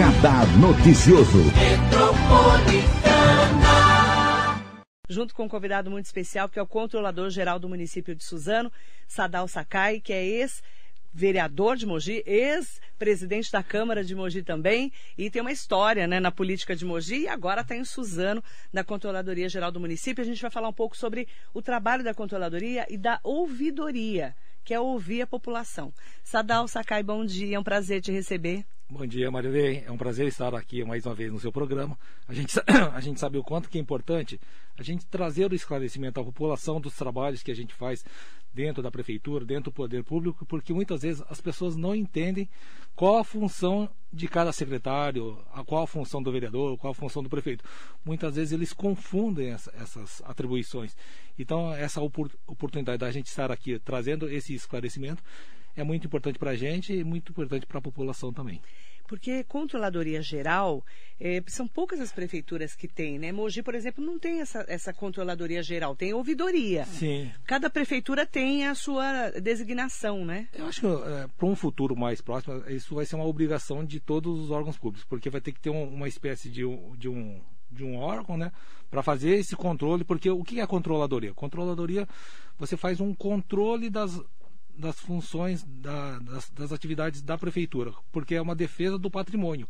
Radar Noticioso. Junto com um convidado muito especial, que é o controlador geral do município de Suzano, Sadal Sakai, que é ex vereador de Mogi, ex-presidente da Câmara de Mogi também, e tem uma história né, na política de Mogi, e agora está em Suzano, na Controladoria Geral do Município. A gente vai falar um pouco sobre o trabalho da Controladoria e da ouvidoria, que é ouvir a população. Sadal Sakai, bom dia, é um prazer te receber. Bom dia, Marilei. É um prazer estar aqui mais uma vez no seu programa. A gente, a gente sabe o quanto que é importante a gente trazer o esclarecimento à população dos trabalhos que a gente faz dentro da prefeitura, dentro do poder público, porque muitas vezes as pessoas não entendem qual a função de cada secretário, qual a função do vereador, qual a função do prefeito. Muitas vezes eles confundem essa, essas atribuições. Então, essa oportunidade da gente estar aqui trazendo esse esclarecimento é muito importante para a gente e muito importante para a população também. Porque controladoria geral, é, são poucas as prefeituras que têm, né? Mogi, por exemplo, não tem essa, essa controladoria geral, tem ouvidoria. Sim. Cada prefeitura tem a sua designação, né? Eu acho que é, para um futuro mais próximo, isso vai ser uma obrigação de todos os órgãos públicos, porque vai ter que ter um, uma espécie de, de um de um órgão, né, para fazer esse controle, porque o que é controladoria? Controladoria, você faz um controle das, das funções da, das, das, atividades da prefeitura, porque é uma defesa do patrimônio,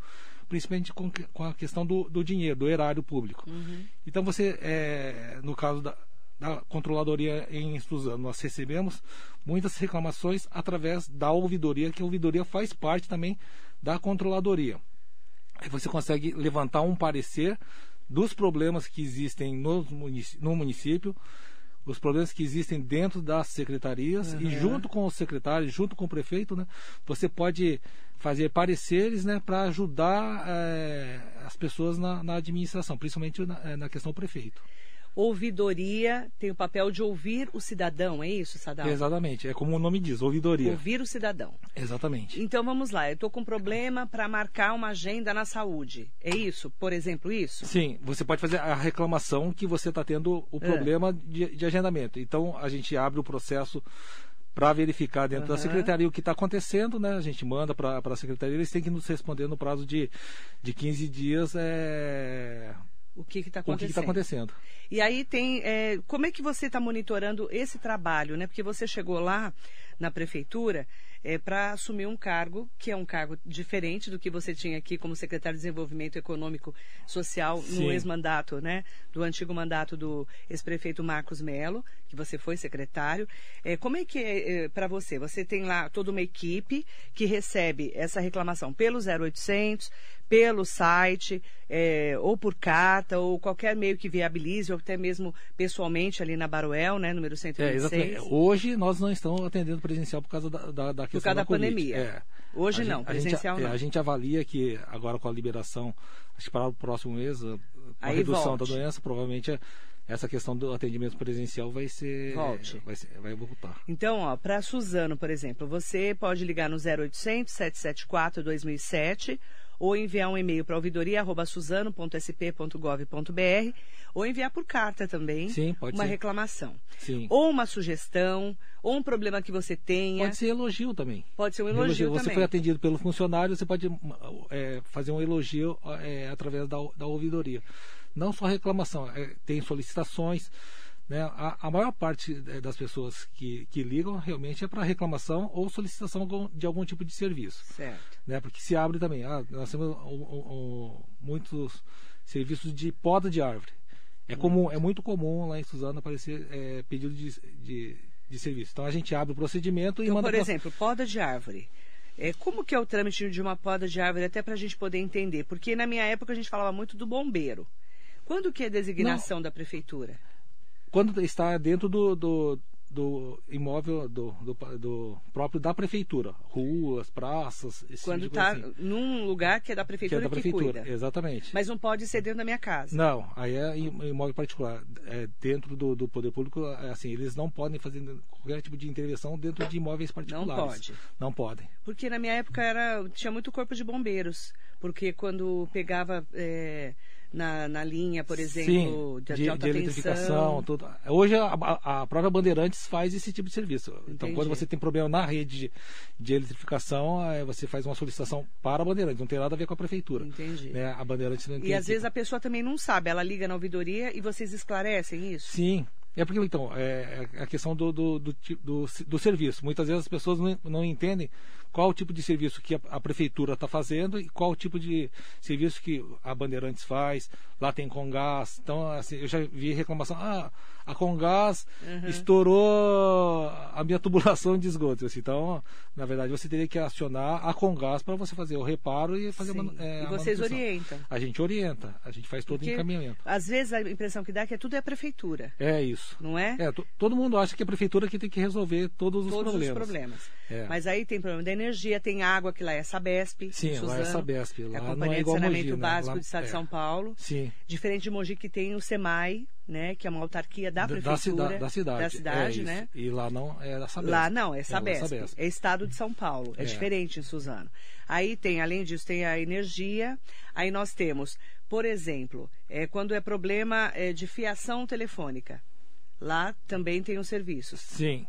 principalmente com, com a questão do, do, dinheiro, do erário público. Uhum. Então você, é, no caso da, da controladoria em Suzano, nós recebemos muitas reclamações através da ouvidoria, que a ouvidoria faz parte também da controladoria. Aí você consegue levantar um parecer dos problemas que existem no, no município os problemas que existem dentro das secretarias uhum. e junto com os secretários, junto com o prefeito, né, você pode fazer pareceres né, para ajudar é, as pessoas na, na administração, principalmente na, eh, na, questão do prefeito. Ouvidoria tem o papel de ouvir o cidadão, é isso, Sadal? Exatamente, é como o nome diz, ouvidoria. Ouvir o cidadão. Exatamente. Então vamos lá, eu estou com um problema para marcar uma agenda na saúde. É isso? Por exemplo, isso? Sim, você pode fazer a reclamação que você está tendo o é. problema de, de agendamento. Então a gente abre o processo para verificar dentro uhum. da secretaria o que está acontecendo, né? A gente manda para a secretaria, eles têm que nos responder no prazo de, de 15 dias é, o que está acontecendo. O que está acontecendo. E aí tem. É, como é que você está monitorando esse trabalho, né? Porque você chegou lá na prefeitura é, para assumir um cargo que é um cargo diferente do que você tinha aqui como secretário de Desenvolvimento Econômico Social Sim. no ex-mandato, né? Do antigo mandato do ex-prefeito Marcos Melo, que você foi secretário. É, como é que é, é para você? Você tem lá toda uma equipe que recebe essa reclamação pelo 0800, pelo site, é, ou por carta, ou qualquer meio que viabilize, ou até mesmo pessoalmente ali na Baruel, né, número 126. É, exatamente. Hoje nós não estamos atendendo presencial por causa da, da, da por causa da, da pandemia. É. Hoje a não, gente, presencial a gente, não. A gente avalia que agora com a liberação, acho que para o próximo mês, a, a redução volte. da doença, provavelmente essa questão do atendimento presencial vai ser Volte. vai, ser, vai voltar. Então, ó, para Suzano, por exemplo, você pode ligar no 0800 774 2007 ou enviar um e-mail para ouvidoria.suzano.sp.gov.br ou enviar por carta também Sim, uma ser. reclamação. Sim. Ou uma sugestão, ou um problema que você tenha. Pode ser elogio também. Pode ser um elogio, elogio. Você também. foi atendido pelo funcionário, você pode é, fazer um elogio é, através da, da ouvidoria. Não só reclamação, é, tem solicitações. Né? A, a, maior parte é, das pessoas que, que ligam realmente é para reclamação ou solicitação de algum tipo de serviço. Certo. Né? Porque se abre também. Ah, nós temos muitos serviços de poda de árvore. É, comum, é muito comum lá em Suzano aparecer é, pedido de, de, de, serviço. Então a gente abre o procedimento então, e manda. Por exemplo, poda de árvore. É, como que é o trâmite de uma poda de árvore, até para a gente poder entender? Porque na minha época a gente falava muito do bombeiro. Quando que é a designação Não. da prefeitura? Quando está dentro do, do, do imóvel do, do, do, próprio da prefeitura, ruas, praças. Quando está tipo assim. num lugar que é da prefeitura que, é da prefeitura, que exatamente. Mas não pode ser dentro da minha casa. Não, aí é imóvel particular. É dentro do, do poder público, é assim, eles não podem fazer qualquer tipo de intervenção dentro de imóveis particulares. Não pode. Não podem. Porque na minha época era tinha muito corpo de bombeiros, porque quando pegava é, na, na linha, por exemplo, Sim, de, de, de alta de eletrificação, tudo. Hoje a, a, própria Bandeirantes faz esse tipo de serviço. Então, Entendi. quando você tem problema na rede de, de eletrificação, você faz uma solicitação para a Bandeirantes. Não tem nada a ver com a prefeitura. Entendi. Né? A Bandeirantes não E tem às vezes equipe. a pessoa também não sabe, ela liga na ouvidoria e vocês esclarecem isso? Sim. É porque, então, é a questão do, do, do, do, do serviço. Muitas vezes as pessoas não, não entendem qual o tipo de serviço que a, a prefeitura está fazendo e qual o tipo de serviço que a Bandeirantes faz. Lá tem Congás. Então, assim, eu já vi reclamação. Ah, a Congás estourou a minha tubulação de esgoto. Assim, então, na verdade, você teria que acionar a Congás para você fazer o reparo e fazer Sim. a manu- é, e vocês manutenção. orientam. A gente orienta, a gente faz todo o encaminhamento. Às vezes a impressão que dá é que tudo é a prefeitura, É isso. não é? É, to- todo mundo acha que a prefeitura que tem que resolver todos os Todos problemas. os problemas. É. Mas aí tem problema da energia, tem água, que lá é Sabesp. Sim, lá é Suzano, Sabesp. é Lá a não Companhia é de Saneamento Mogi, né? Básico Lá- do Estado de é. São Paulo. Sim. Diferente de Mogi, que tem o SEMAI, né? Que é uma autarquia da Da- prefeitura. Da, da cidade. Da cidade, é né? isso. E lá não é da Sabesp. Lá não, é Sabesp. Sabesp. É estado de São Paulo. É, É. diferente em Suzano. Aí tem, além disso, tem a energia. Aí nós temos, por exemplo, é, quando é problema é, de fiação telefônica. Lá também tem os serviços. Sim.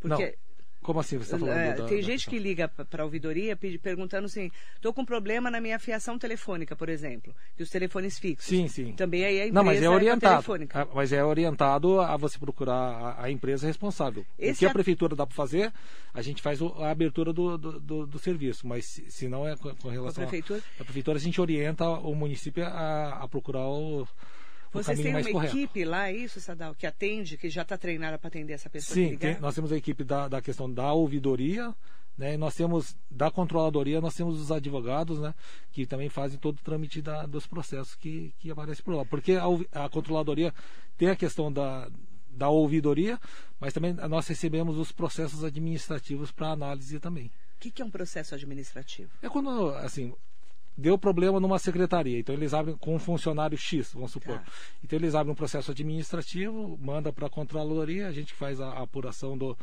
Porque Não. Como assim você está falando? é, da- tem da gente questão? que liga para a ouvidoria perguntando assim: estou com problema na minha fiação telefônica, por exemplo, e os telefones fixos. Sim, sim. Também aí a empresa Não, mas é a orientado. telefônica. Ah, Mas é orientado a você procurar a, a empresa responsável. Esse o que é- a prefeitura dá para fazer, a gente faz a abertura do, do, do- do serviço. Mas se, se não é com, a relação à prefeitura. a prefeitura, a gente orienta o município a, a procurar o Vocês têm mais uma correto. equipe lá, é isso, Sadal, que atende, que já está treinada para atender essa pessoa Sim, tem- nós temos a equipe da, da questão da ouvidoria, né? e Nós temos da controladoria, nós temos os advogados, né? Que também fazem todo o trâmite da- dos processos que, que aparecem por lá. Porque a, a controladoria tem a questão da, da ouvidoria, mas também nós recebemos os processos administrativos para análise também. O que, que é um processo administrativo? É quando, assim, deu problema numa secretaria, então eles abrem com um funcionário X, vamos supor. Tá. Então eles abrem um processo administrativo, manda para a controladoria, a gente faz a, a apuração do,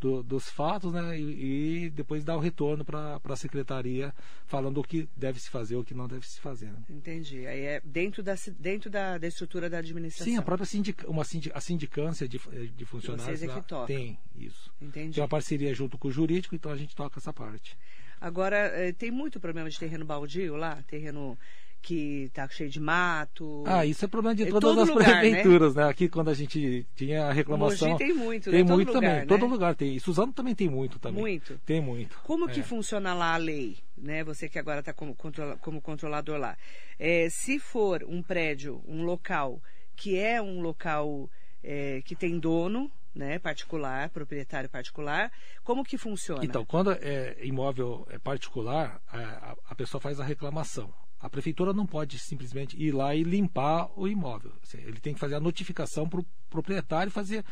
do- dos fatos, né? E, e depois dá o retorno para a secretaria falando o que deve se fazer, o que não deve se fazer. né? Entendi. Aí é dentro da, dentro da, da estrutura da administração. Sim, a própria sindica, uma sindi- a sindicância de, de funcionários Vocês é que tem isso. Entendi. Tem uma parceria junto com o jurídico, então a gente toca essa parte. Agora, eh, tem muito problema de terreno baldio lá? Terreno que está cheio de mato? Ah, isso é problema de Em todas todo as lugar, né? prefeituras, né? Aqui quando a gente tinha a reclamação. Mogi tem muito, Tem né? Todo muito lugar, também. né? Todo lugar tem. E Suzano também tem muito também. Muito? Tem muito. Como que É. funciona lá a lei? Né? Você que agora está como, como controlador lá. Eh, se for um prédio, um local que é um local eh, que tem dono, né, particular, proprietário particular, como que funciona? Então, quando é imóvel é particular, a, a- pessoa faz a reclamação. A prefeitura não pode simplesmente ir lá e limpar o imóvel. Assim, Ele tem que fazer a notificação para o proprietário fazer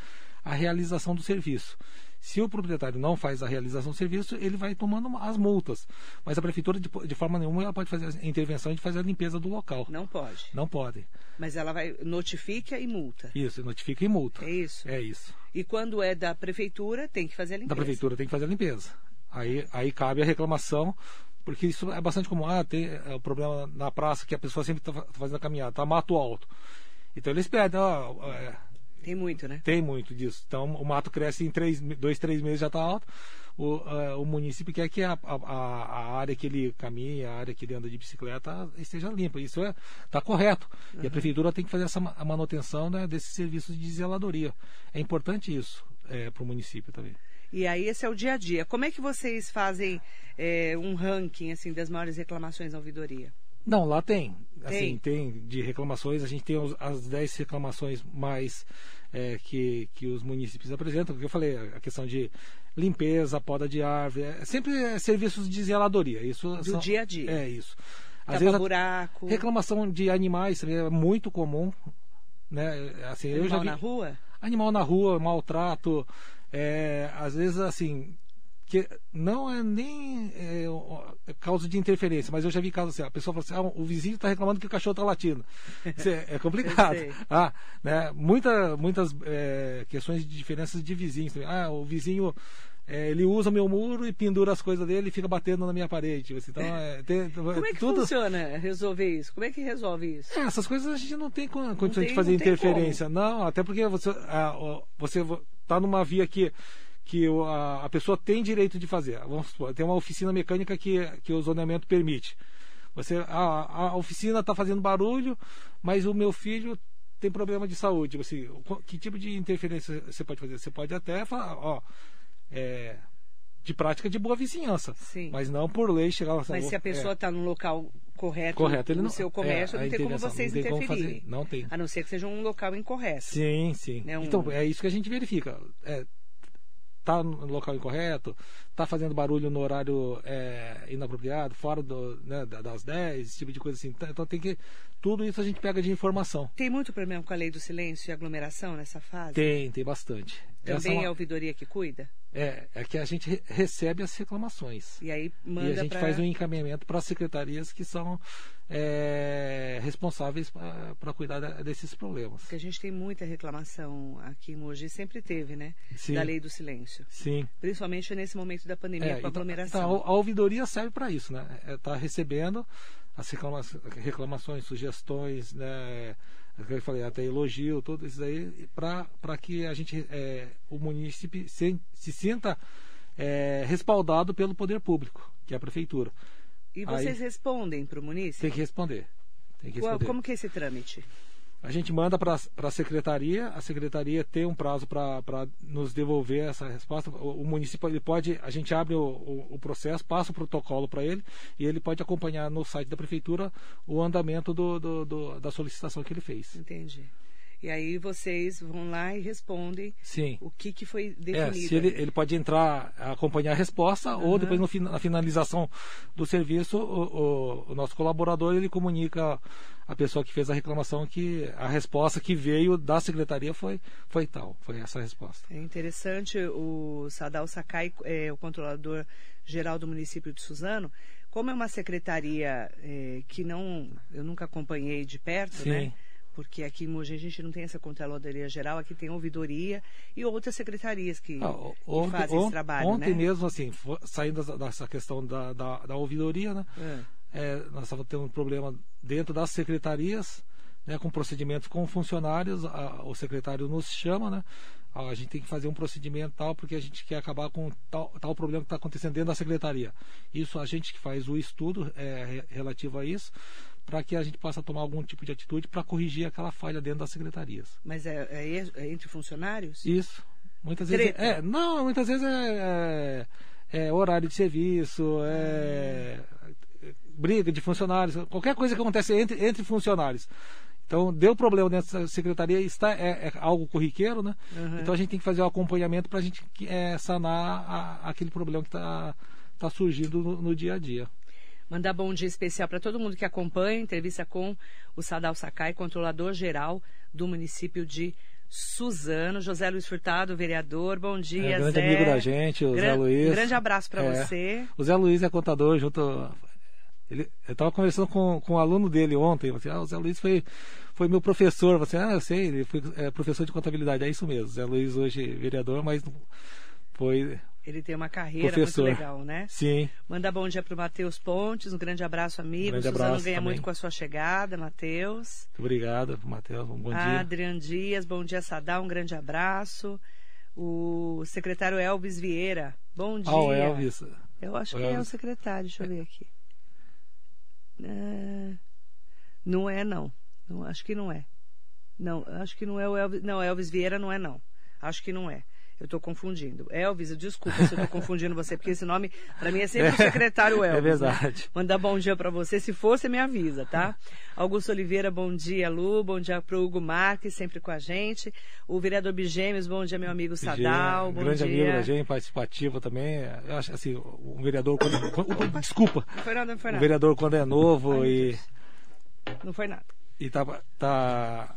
a realização do serviço. Se o proprietário não faz a realização do serviço, ele vai tomando as multas. Mas a prefeitura, de, de forma nenhuma, ela pode fazer a intervenção de fazer a limpeza do local. Não pode. Não pode. Mas ela vai notifica e multa. Isso, notifica e multa. É isso? É isso. E quando é da prefeitura, tem que fazer a limpeza. Da prefeitura tem que fazer a limpeza. Aí, aí cabe a reclamação, porque isso é bastante comum. Ah, tem é, o problema na praça que a pessoa sempre está fazendo a caminhada, tá mato alto. Então eles pedem, ó, é, Tem muito, né? tem muito disso. Então o mato cresce em três, dois, três meses já está alto. O, é, o município quer que a, a, a área que ele caminha, a área que ele anda de bicicleta esteja limpa. Isso é tá correto. E a prefeitura tem que fazer essa manutenção né, desses serviços de zeladoria. É importante isso para o município também. E aí esse é o dia a dia. Como é que vocês fazem é, um ranking assim das maiores reclamações na ouvidoria? Não, lá tem. Tem? Assim, tem de reclamações. A gente tem as 10 reclamações mais é, que, que os municípios apresentam. Porque eu falei, a questão de limpeza, poda de árvore. É sempre é, serviços de zeladoria. Isso Do são- dia a dia. É isso. Às Tapa vezes buraco, reclamação de animais também é muito comum. Né? Assim, eu já animal vi na rua? animal na rua, maltrato. é, às vezes, assim, que não é nem é, é, causa de interferência, mas eu já vi casos assim, a pessoa fala assim, ah, o vizinho está reclamando que o cachorro está latindo. Isso é, é complicado. ah, né, muita, muitas é, questões de diferenças de vizinhos. Ah, o vizinho é, ele usa meu muro e pendura as coisas dele e fica batendo na minha parede. Assim, então, é, tem, Como é que tudo... funciona resolver isso? Como é que resolve isso? É, essas coisas a gente não tem condição tem, de fazer interferência. Não, até porque você, você está numa via que que a, a, pessoa tem direito de fazer. Vamos supor, tem uma oficina mecânica que, que o zoneamento permite. Você, a, a oficina está fazendo barulho, mas o meu filho tem problema de saúde. Assim, que tipo de interferência você pode fazer? Você pode até falar, ó, é, de prática de boa vizinhança. Sim. Mas não por lei chegar lá. Mas se a pessoa está é. no local correto, correto ele no não, seu comércio, é, não tem como vocês não tem interferirem. Como fazer, não tem. A não ser que seja um local incorreto. Sim, sim. Né, um... Então, é isso que a gente verifica. É, tá no local incorreto, tá fazendo barulho no horário é, inapropriado, fora do, né, das 10, esse tipo de coisa assim. Então, então tem que. Tudo isso a gente pega de informação. Tem muito problema com a lei do silêncio e aglomeração nessa fase? Tem, tem bastante. Também é, uma... é a ouvidoria que cuida? É, é que a gente recebe as reclamações. E aí manda E a gente pra... faz um encaminhamento para as secretarias que são é, responsáveis para cuidar desses problemas. Porque a gente tem muita reclamação aqui em Mogi, sempre teve, né? Sim. Da lei do silêncio. Sim. Principalmente nesse momento da pandemia é, com a então, aglomeração. Então, a ouvidoria serve para isso, né? Está é, recebendo as reclamações, sugestões, né? Eu falei, até elogio, tudo isso aí, para que a gente, é, o município se, se sinta é, respaldado pelo poder público, que é a prefeitura. E vocês aí, respondem para o município? Tem que responder. Tem que responder. Como que é esse trâmite? A gente manda para a secretaria, a secretaria tem um prazo para nos devolver essa resposta. O, o, município ele pode, a gente abre o, o, o processo, passa o protocolo para ele e ele pode acompanhar no site da prefeitura o andamento do, do, do, da solicitação que ele fez. Entendi. E aí vocês vão lá e respondem Sim. o que, que foi definido. É, se ele, ele pode entrar, acompanhar a resposta, uhum. ou depois no, na finalização do serviço, o, o, o, nosso colaborador ele comunica a pessoa que fez a reclamação que a resposta que veio da secretaria foi, foi tal, foi essa a resposta. É interessante, o Sadal Sakai, é, o controlador geral do município de Suzano, como é uma secretaria é, que não eu nunca acompanhei de perto, Sim. né? Porque aqui em Mogi a gente não tem essa controladoria geral, aqui tem ouvidoria e outras secretarias que, ah, ontem, que fazem esse trabalho. Ontem né? mesmo, assim, saindo dessa questão da, da, da ouvidoria, né? É. É, nós estávamos tendo um problema dentro das secretarias, né, com procedimentos com funcionários, a, o secretário nos chama, né? A gente tem que fazer um procedimento tal, porque a gente quer acabar com tal, tal problema que está acontecendo dentro da secretaria. Isso a gente que faz o estudo é, relativo a isso, para que a gente possa tomar algum tipo de atitude para corrigir aquela falha dentro das secretarias. Mas é, é, é entre funcionários? Isso. Muitas vezes é, não, muitas vezes é, é, é horário de serviço, é briga de funcionários, qualquer coisa que acontece entre, entre funcionários. Então, deu problema dentro da secretaria, está, é, é algo corriqueiro, né? Uhum. Então, a gente tem que fazer o um acompanhamento para a gente é, sanar a, aquele problema que está tá surgindo no, no, dia a dia. Mandar bom dia especial para todo mundo que acompanha a entrevista com o Sadal Sakai, controlador geral do município de Suzano, José Luiz Furtado, vereador, bom dia, é, grande Zé. amigo da gente, o Gran, Zé Luiz. Grande abraço para é, você. O Zé Luiz é contador junto. Ele, eu estava conversando com, com um aluno dele ontem, assim, ah, o Zé Luiz foi, foi meu professor. Você, ah, eu sei, ele foi é, professor de contabilidade. É isso mesmo, Zé Luiz hoje vereador, mas foi ele tem uma carreira Professor. muito legal, né? Sim. Manda bom dia para o Matheus Pontes, um grande abraço, amigo. Um grande Suzano abraço ganha também. muito com a sua chegada, Matheus. Muito obrigado, Matheus. Um bom dia. Adrian Dias, bom dia, Sadal, um grande abraço. O secretário Elvis Vieira, bom dia. Ah, o Elvis. Eu acho o que Elvis. é o secretário, deixa eu ver aqui. É... Não é, não. não. Acho que não é. Não, acho que não é o Elvis. Não, Elvis Vieira não é, não. Acho que não é. Eu estou confundindo. Elvis, desculpa se eu estou confundindo você, porque esse nome, para mim, é sempre o secretário é Elvis. É verdade. Né? Mandar bom dia para você. Se for, você me avisa, tá? Augusto Oliveira, bom dia, Lu. Bom dia para o Hugo Marques, sempre com a gente. O vereador Bigêmeos, bom dia, meu amigo Sadal. Bom grande dia. amigo da gente, participativo também. Eu acho assim, um vereador quando. quando desculpa. Não foi nada, não foi nada. Um vereador quando é novo Ai, e. Não foi nada. E tá, tá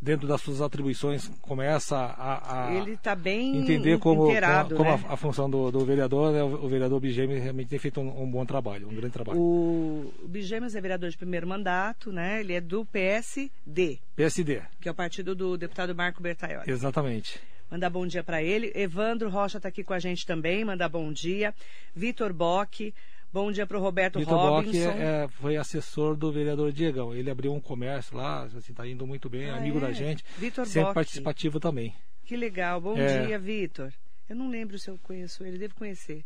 dentro das suas atribuições, começa a, a ele tá bem entender como, inteirado, como, né? a, a, função do, do vereador, né? o, o, vereador Bigêmeos realmente tem feito um, um, bom trabalho, um grande trabalho. O, o é vereador de primeiro mandato, né? ele é do PSD. PSD. Que é o partido do deputado Marco Bertaioli. Exatamente. Mandar bom dia para ele. Evandro Rocha está aqui com a gente também, mandar bom dia. Vitor Bock, Bom dia para o Roberto Vitor Robinson. Bock é, foi assessor do vereador Diegão. Ele abriu um comércio lá, está assim, tá indo muito bem, ah, amigo é? da gente. Vitor Sempre Bock. participativo também. Que legal. Bom é... dia, Vitor. Eu não lembro se eu conheço ele, devo conhecer.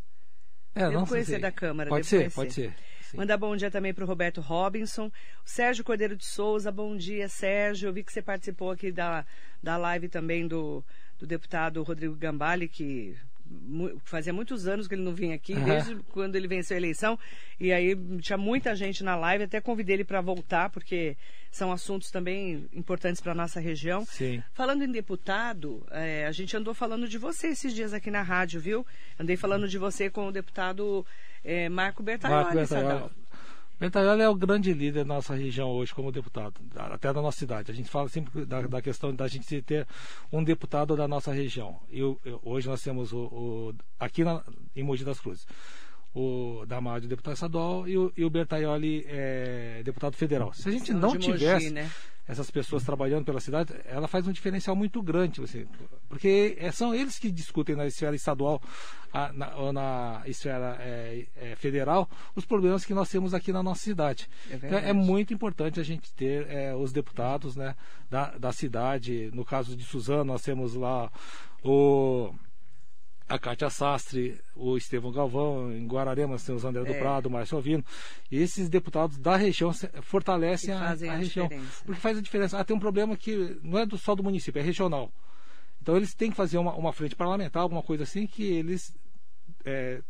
É, devo conhecer sei. da Câmara. Pode ser, conhecer. pode ser. Sim. Mandar bom dia também para o Roberto Robinson. O Sérgio Cordeiro de Souza, bom dia, Sérgio. Eu vi que você participou aqui da, da live também do, do deputado Rodrigo Gambale, que fazia muitos anos que ele não vinha aqui, uhum. desde quando ele venceu a eleição. E aí tinha muita gente na live, até convidei ele para voltar, porque são assuntos também importantes para a nossa região. Sim. Falando em deputado, é, a gente andou falando de você esses dias aqui na rádio, viu? Andei falando de você com o deputado é, Marco Bertaioli, Marco Bertaioli. Bertaioli é o grande líder da nossa região hoje como deputado, até da nossa cidade. A gente fala sempre da, da questão da gente ter um deputado da nossa região. E hoje nós temos o, o aqui na, em Mogi das Cruzes o Damásio, deputado estadual, e o, e o Bertaioli, é, deputado federal. Se a gente não tivesse né? Essas pessoas trabalhando pela cidade, ela faz um diferencial muito grande, você, porque é, são eles que discutem na esfera estadual a, na, ou na esfera é, é, federal os problemas que nós temos aqui na nossa cidade. É então, é muito importante a gente ter os deputados né, da, da cidade. No caso de Suzano, nós temos lá o a Cátia Sastre, o Estevão Galvão, em Guararema tem o André é. do Prado, o Márcio Alvino. Esses deputados da região fortalecem a, a, região. Diferença. Porque faz a diferença. Ah, tem um problema que não é do, só do município, é regional. Então eles têm que fazer uma, uma frente parlamentar, alguma coisa assim, que eles é,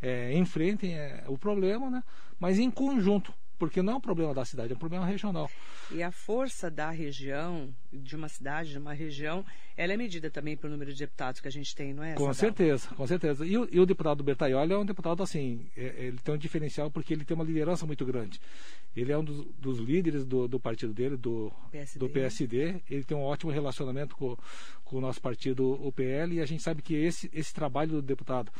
é, enfrentem é, o problema, né? mas em conjunto porque não é um problema da cidade, é um problema regional. E a força da região, de uma cidade, de uma região, ela é medida também pelo número de deputados que a gente tem, não é? Com certeza, com certeza. E o, e o deputado Bertaioli é um deputado assim, é, ele tem um diferencial porque ele tem uma liderança muito grande. Ele é um dos, dos líderes do, do, partido dele, do PSD. do PSD. Ele tem um ótimo relacionamento com, com o nosso partido, o PL, e a gente sabe que esse, esse trabalho do deputado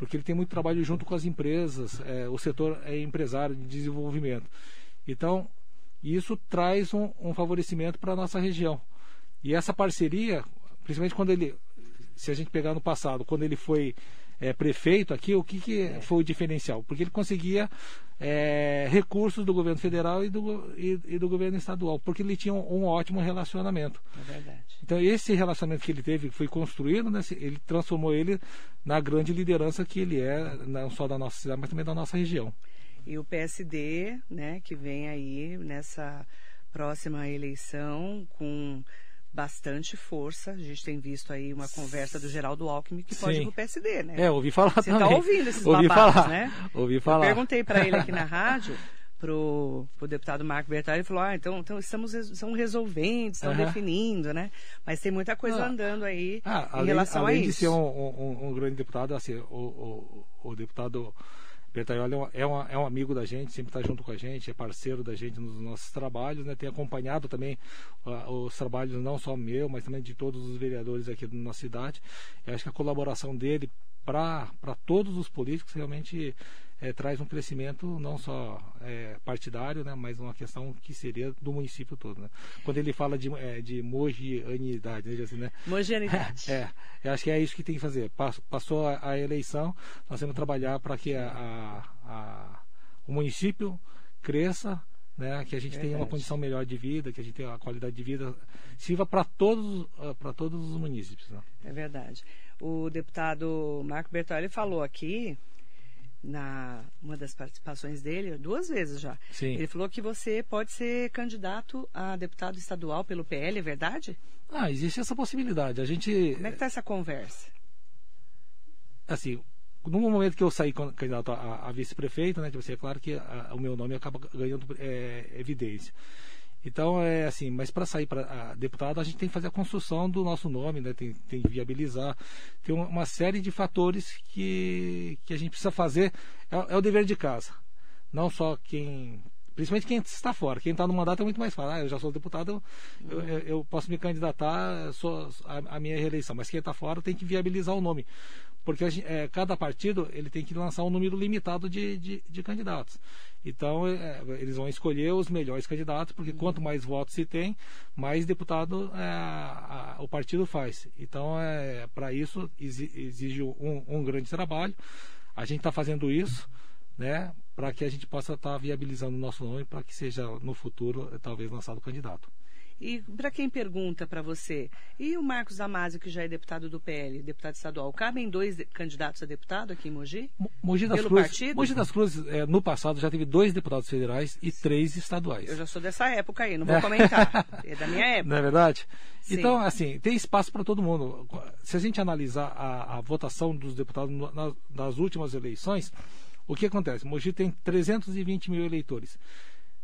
porque ele tem muito trabalho junto com as empresas, é, o setor é empresário de desenvolvimento. Então, isso traz um, um favorecimento para a nossa região. E essa parceria, principalmente quando ele, se a gente pegar no passado, quando ele foi é, prefeito aqui, o que, que é. foi o diferencial? Porque ele conseguia é, recursos do governo federal e do, e, e, do governo estadual, porque ele tinha um, um, ótimo relacionamento. É verdade. Então, esse relacionamento que ele teve, foi construído, né, ele transformou ele na grande liderança que ele é, não só da nossa cidade, mas também da nossa região. E o PSD, né, que vem aí nessa próxima eleição com bastante força. A gente tem visto aí uma conversa do Geraldo Alckmin que pode Sim. ir pro PSD, né? É, ouvi falar Você tá também. tá ouvindo esses ouvi babados, falar. né? Ouvi falar. Eu perguntei para ele aqui na rádio, pro, pro deputado Marco Bertari, ele falou, ah, então, então estamos estão resolvendo, estão uhum. definindo, né? Mas tem muita coisa ah. andando aí ah, em além, relação além a isso. Além de ser um, um, um, grande deputado, assim, o, o, o deputado Bertaioli é, uma, é um amigo da gente, sempre está junto com a gente, é parceiro da gente nos nossos trabalhos, né? tem acompanhado também uh, os trabalhos não só meu, mas também de todos os vereadores aqui da nossa cidade. Eu acho que a colaboração dele para todos os políticos realmente é, traz um crescimento não só é, partidário, né, mas uma questão que seria do município todo. Né? Quando ele fala de, é, de mogianidade, né, assim, né? Mogianidade. É, eu acho que é isso que tem que fazer. Passou a, a eleição, nós temos que trabalhar para que a, a, o município cresça, né, que a gente tenha uma condição melhor de vida, que a gente tenha uma qualidade de vida sirva para todos para todos os municípios. Né? É verdade. O deputado Marco Bertoli falou aqui na uma das participações dele, duas vezes já. Sim. Ele falou que você pode ser candidato a deputado estadual pelo PL, é verdade? Ah, existe essa possibilidade. A gente Como é que está essa conversa? Assim, no momento que eu saí candidato a, a vice-prefeito, né, tipo assim, é claro que a, o meu nome acaba ganhando é, evidência. Então, é assim, mas para sair para deputado, a gente tem que fazer a construção do nosso nome, né? tem, tem que viabilizar. Tem uma, série de fatores que, que a gente precisa fazer. É, é, o dever de casa. Não só quem Principalmente quem está fora. Quem está no mandato é muito mais fácil. Ah, eu já sou deputado, eu, eu, eu posso me candidatar sou, a, a minha reeleição. Mas quem está fora tem que viabilizar o nome. Porque é, cada partido ele tem que lançar um número limitado de, de, de candidatos. Então, é, eles vão escolher os melhores candidatos, porque quanto mais votos se tem, mais deputado é, a- o partido faz. Então, é, para isso, exi- exige um, um grande trabalho. A gente está fazendo isso, né, para que a gente possa estar viabilizando o nosso nome, para que seja no futuro, talvez, lançado candidato. E para quem pergunta para você, e o Marcos Damasio, que já é deputado do PL, deputado estadual, cabem dois candidatos a deputado aqui em Mogi? Mo- Mogi das Pelo Cruzes, partido? Mogi das Cruzes eh, no passado, já teve dois deputados federais e três estaduais. Eu já sou dessa época aí, não vou comentar. É da minha época. Não é verdade? Sim. Então, assim, tem espaço para todo mundo. Se a gente analisar a, a votação dos deputados no- na- nas últimas eleições, o que acontece? Mogi tem 320 mil eleitores.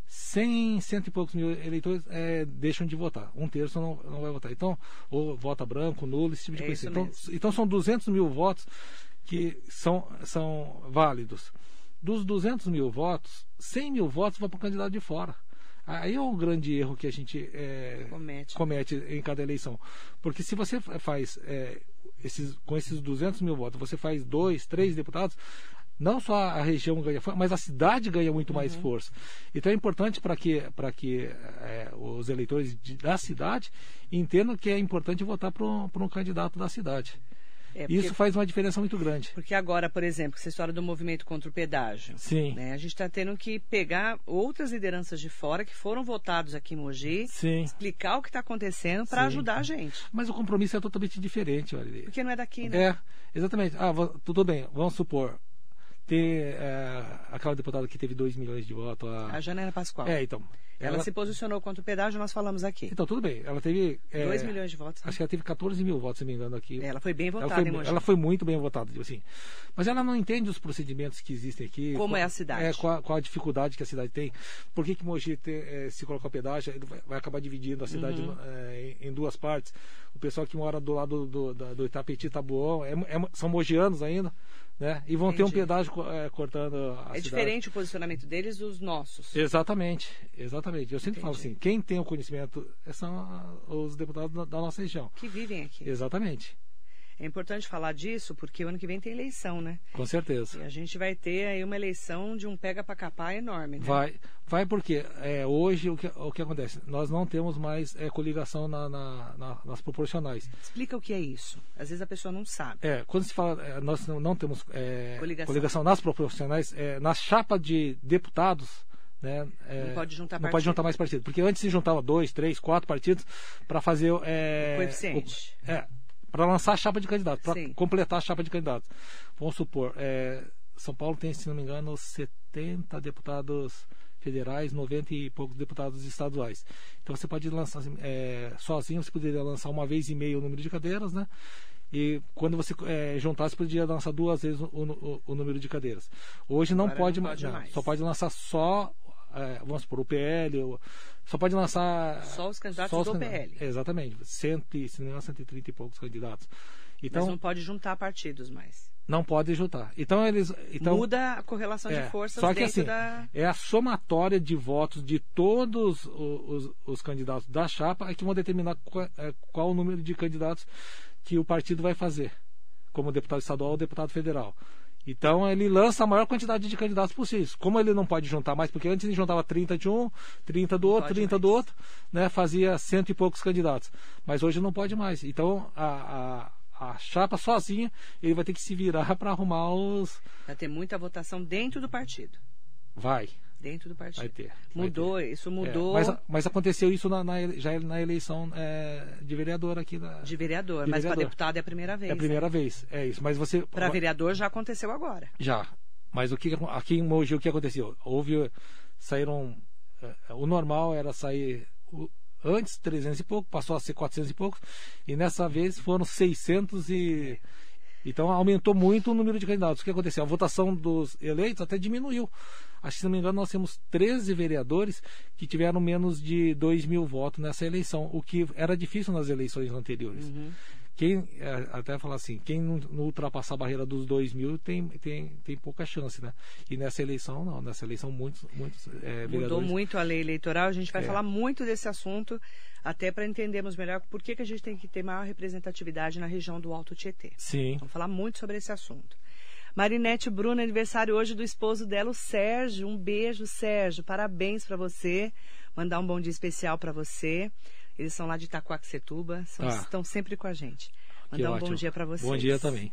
100, cento e poucos mil eleitores é, deixam de votar. Um terço não, não vai votar. Então, ou vota branco, nulo, esse tipo de É coisa. isso Então, então, são 200 mil votos que são, são válidos. Dos 200 mil votos, 100 mil votos vão para o candidato de fora. Aí é um grande erro que a gente é, Comete. comete em cada eleição. Porque se você fa- faz é, esses, com esses 200 mil votos, você faz dois, três deputados, não só a região ganha força, mas a cidade ganha muito mais Uhum. força. Então é importante para que, pra que é, os eleitores de- da cidade entendam que é importante votar para um, um candidato da cidade. É, porque, Isso faz uma diferença muito grande. porque agora, por exemplo, essa história do movimento contra o pedágio. Sim. né, a gente está tendo que pegar outras lideranças de fora que foram votados aqui em Mogi, Sim. explicar o que está acontecendo para ajudar a gente. Mas o compromisso é totalmente diferente, olha. Porque não é daqui, né? É, exatamente. Ah, tudo bem, vamos supor. Ter é, aquela deputada que teve 2 milhões de votos. A... A Janaina Pascoal. É, então. ela, se posicionou contra o pedágio, nós falamos aqui. Então, tudo bem. Ela teve. 2 é, milhões de votos. né? Acho que ela teve 14 mil votos, se me engano, aqui. Ela foi bem Ela votada foi, em ela foi muito bem votada, tipo assim. Mas ela não entende os procedimentos que existem aqui. Como qual- é a cidade. É, qual, a- qual a dificuldade que a cidade tem. Por que, que Mogi, eh, se colocar pedágio, ele vai, acabar dividindo a cidade Uhum. eh, em, em duas partes. O pessoal que mora do lado do, do, do Itapetí, Tabuão, é, é- são mogianos ainda, né? E vão ter um Entendi. pedágio eh, cortando a É cidade. diferente o posicionamento deles dos nossos. Exatamente, exatamente. Eu sempre falo Entendi. assim, quem tem o conhecimento são os deputados da nossa região. Que vivem aqui. Exatamente, É importante falar disso porque o ano que vem tem eleição, né? com certeza. E a gente vai ter aí uma eleição de um pega para capar enorme, né? Vai, vai porque é, hoje o que, o que acontece? Nós não temos mais é, coligação na- na- na- nas proporcionais. Explica o que é isso. Às vezes a pessoa não sabe. É, quando se fala, é, nós não, não temos é, Coligação. coligação. nas proporcionais, é, na chapa de deputados, né, é, Não pode juntar não pode juntar mais partidos. Porque antes se juntava dois, três, quatro partidos para fazer é, O coeficiente. o- é, para lançar a chapa de candidato, para completar a chapa de candidatos. Vamos supor, é, São Paulo tem, se não me engano, 70 deputados federais, 90 e poucos deputados estaduais. Então você pode lançar é, sozinho, você poderia lançar uma vez e meia o número de cadeiras, né? E quando você é, juntar, você podia lançar duas vezes o, o- o número de cadeiras. Hoje não Agora pode, não mais, pode não, mais. só pode lançar só, é, vamos supor, o PL, só pode lançar Só os candidatos só os do candidatos. PL. Exatamente, cento, se não engano, 130 e poucos candidatos. Então Mas não... não pode juntar partidos mais. pode juntar. Então eles, então Muda a correlação é, de forças só que dentro assim, da. é a somatória de votos de todos os, os candidatos da chapa é que vão determinar qual, é, qual o número de candidatos que o partido vai fazer, como deputado estadual ou deputado federal. Então ele lança a maior quantidade de candidatos possíveis. Como ele não pode juntar mais, porque antes ele juntava 30 de um, 30 do outro, pode 30 do mais. outro, né, fazia cento e poucos candidatos. Mas hoje não pode mais. Então a, a, a chapa sozinha ele vai ter que se virar para arrumar os. Vai ter muita votação dentro do partido. Vai, Dentro do partido. vai ter. vai ter. Mudou, isso É, mudou mas, mas aconteceu isso na, na já na eleição é, de vereador aqui. Na, de vereador, de mas para deputado é a primeira vez. é a primeira vez. É isso. Mas você. Para vereador já aconteceu agora. Já. Mas o que aqui em Mogi o que aconteceu? Houve. Saíram. é, O normal era sair. o- Antes 300 e pouco, passou a ser 400 e poucos, e nessa vez foram 600 e. Então aumentou muito o número de candidatos. O que aconteceu? A votação dos eleitos até diminuiu. Acho que, se não me engano, nós temos 13 vereadores que tiveram menos de 2 mil votos nessa eleição, o que era difícil nas eleições anteriores. Uhum. Quem é, até falar assim, quem não, não, ultrapassar a barreira dos 2 mil tem, tem, tem pouca chance, né? E nessa eleição, não. Nessa eleição, muitos, muitos é, Mudou muito a lei eleitoral. A gente vai é. falar muito desse assunto, até para entendermos melhor por que, que a gente tem que ter maior representatividade na região do Alto Tietê. Sim. Vamos falar muito sobre esse assunto. Marinete Bruno, aniversário hoje do esposo dela, o Sérgio. Um beijo, Sérgio. Parabéns para você. Mandar um bom dia especial para você. Eles são lá de Itacoaxetuba, são, ah. estão sempre com a gente. Mandar um bom dia para vocês. Bom dia também.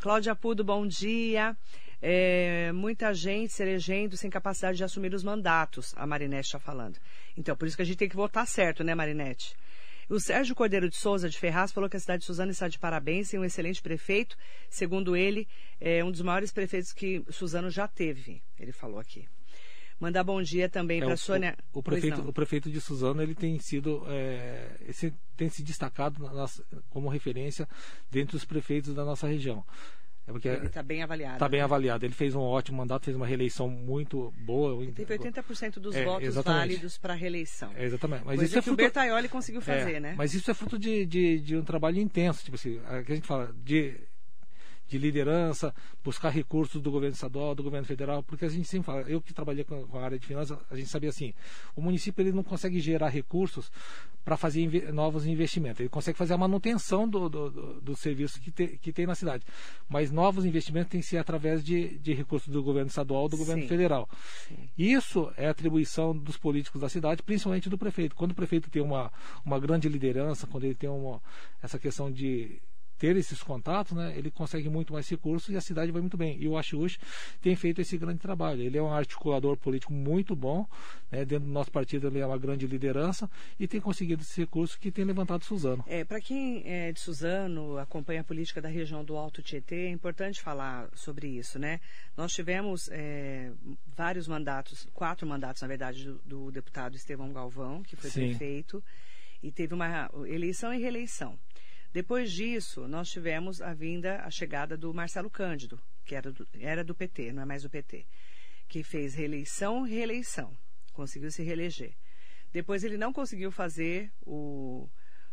Cláudia Pudo, bom dia. É, muita gente se elegendo sem capacidade de assumir os mandatos, a Marinete está falando. Então, por isso que a gente tem que votar certo, né, Marinete? O Sérgio Cordeiro de Souza, de Ferraz, falou que a cidade de Suzano está de parabéns, tem um excelente prefeito. Segundo ele, é um dos maiores prefeitos que Suzano já teve, ele falou aqui. Mandar bom dia também é, para a Sônia. O, o prefeito, o prefeito de Suzano ele tem sido é, esse, tem se destacado nossa, como referência dentre os prefeitos da nossa região. É porque ele está bem avaliado. Está né? bem avaliado. Ele fez um ótimo mandato, fez uma reeleição muito boa. Ele teve 80% dos é, votos exatamente. válidos para a reeleição. É, exatamente. Mas Coisa isso é fruto... o Bertaioli conseguiu fazer, é, né? Mas isso é fruto de, de, de um trabalho intenso. Tipo assim, a, a gente fala de de liderança, buscar recursos do governo estadual, do governo federal, porque a gente sempre fala, eu que trabalhei com a área de finanças, a gente sabia assim, o município ele não consegue gerar recursos para fazer inve novos investimentos, ele consegue fazer a manutenção do, do, do, do serviço que, te, que tem na cidade, mas novos investimentos têm que ser através de, de recursos do governo estadual, do governo Sim. federal. Sim. Isso é atribuição dos políticos da cidade, principalmente do prefeito. Quando o prefeito tem uma, uma grande liderança, quando ele tem uma, essa questão de ter esses contatos, né, ele consegue muito mais recursos e a cidade vai muito bem. E o Achiush tem feito esse grande trabalho. Ele é um articulador político muito bom, né, dentro do nosso partido ele é uma grande liderança e tem conseguido esse recurso que tem levantado Suzano. É, Para quem é de Suzano, acompanha a política da região do Alto Tietê, é importante falar sobre isso. Né? Nós tivemos é, vários mandatos, quatro mandatos, na verdade, do, do deputado Estevão Galvão, que foi Sim. prefeito, e teve uma eleição e reeleição. Depois disso, nós tivemos a vinda, a chegada do Marcelo Cândido, que era do, era do PT, não é mais do PT, que fez reeleição e reeleição, conseguiu se reeleger. Depois ele não conseguiu fazer o,